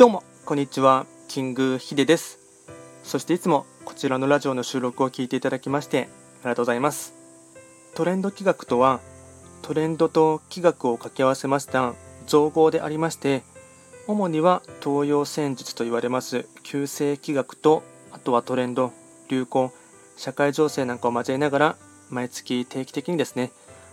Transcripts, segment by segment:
どうもこんにちは。キングヒデです。そしていつもこちらのラジオの収録を聞いていただきましてありがとうございます。トレンド企画とはトレンドと企画を掛け合わせました造語でありまして主には東洋戦術と言われます旧世企画とあとはトレンド流行社会情勢なんかを交えながら毎月定期的にですね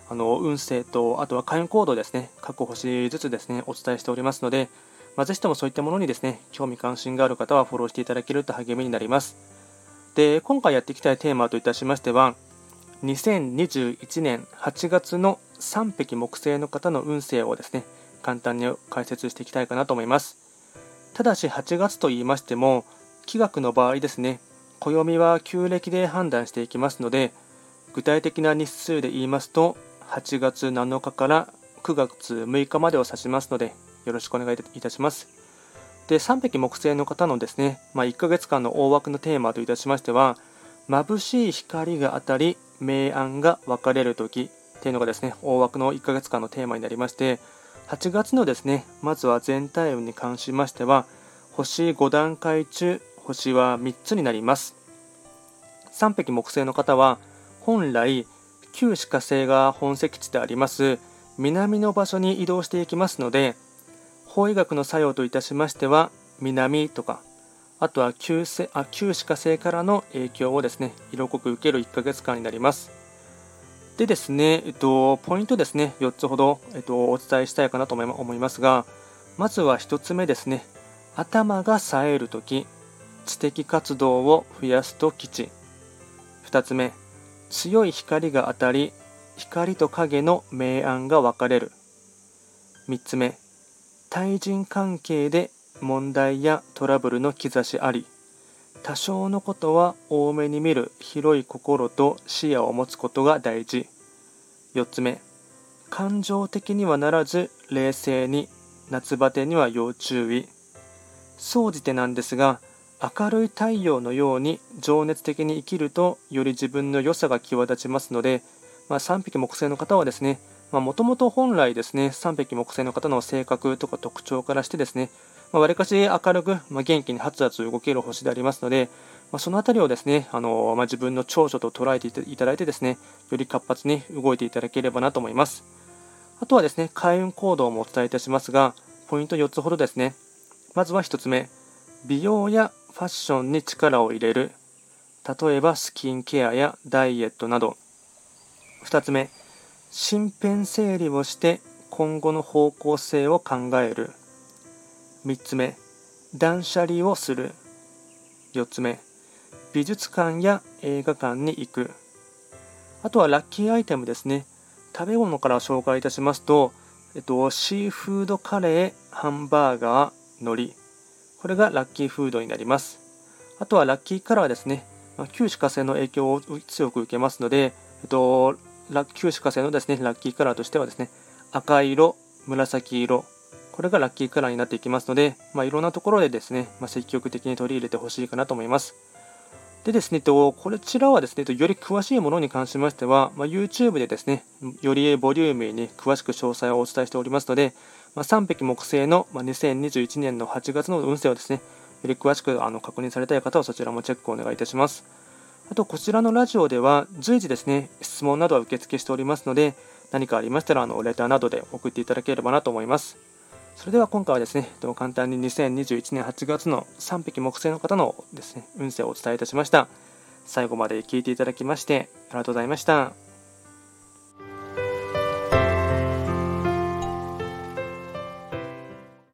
あの運勢とあとは開運行動ですね各星ずつですねお伝えしておりますのでまあ、ぜひともそういったものにですね、興味関心がある方はフォローしていただけると励みになります。で、今回やっていきたいテーマといたしましては、2021年8月の3匹木星の方の運勢をですね、簡単に解説していきたいかなと思います。ただし8月と言いましても、気学の場合ですね、暦は旧暦で判断していきますので、具体的な日数で言いますと、8月7日から9月6日までを指しますので、よろしくお願いいたします。で、3匹木星の方のですね、まあ、1ヶ月間の大枠のテーマといたしましては、眩しい光が当たり、明暗が分かれる時っていうのがですね、大枠の1ヶ月間のテーマになりまして、8月のですね、まずは全体運に関しましては、星5段階中、星は3つになります。3匹木星の方は、本来、旧歯科星が本石地であります南の場所に移動していきますので、法医学の作用といたしましては南とかあとは旧あ旧歯科星からの影響をですね色濃く受ける1ヶ月間になります。でですね、えっと、ポイントですね4つほど、えっと、お伝えしたいかなと思いますがまずは1つ目ですね頭が冴えるとき知的活動を増やすと吉。2つ目強い光が当たり光と影の明暗が分かれる。3つ目対人関係で問題やトラブルの兆しあり多少のことは多めに見る広い心と視野を持つことが大事。4つ目感情的にはならず冷静に夏バテには要注意。総じてなんですが明るい太陽のように情熱的に生きるとより自分の良さが際立ちますので、まあ、3匹木星の方はですねもともと本来ですね、3匹木星の方の性格とか特徴からしてですね、わり、かし明るく、まあ、元気にはつはつ動ける星でありますので、まあ、そのあたりをですね、あのまあ、自分の長所と捉えていただいてですね、より活発に動いていただければなと思います。あとはですね、開運行動もお伝えいたしますが、ポイント4つほどですね。まずは1つ目、美容やファッションに力を入れる。例えばスキンケアやダイエットなど。2つ目、身辺整理をして今後の方向性を考える。3つ目断捨離をする。4つ目美術館や映画館に行く。あとはラッキーアイテムですね。食べ物から紹介いたしますと、えっと、シーフードカレーハンバーガー海苔これがラッキーフードになります。あとはラッキーカラーですね、ま、旧歯科製の影響を強く受けますので、えっと、ラッ旧歯科製のですね、ラッキーカラーとしてはですね、赤色、紫色、これがラッキーカラーになっていきますので、まあ、いろんなところでですね、まあ、積極的に取り入れてほしいかなと思います。でですね、こちらはですね、より詳しいものに関しましては、まあ、YouTube でですね、よりボリューミーに詳しく詳細をお伝えしておりますので、まあ、3匹木星の2021年の8月の運勢をですね、より詳しくあの確認されたい方はそちらもチェックをお願いいたします。あと、こちらのラジオでは随時ですね、質問などは受付しておりますので、何かありましたら、あの、レターなどで送っていただければなと思います。それでは今回はですね、簡単に2021年8月の3匹木星の方のですね、運勢をお伝えいたしました。最後まで聞いていただきまして、ありがとうございました。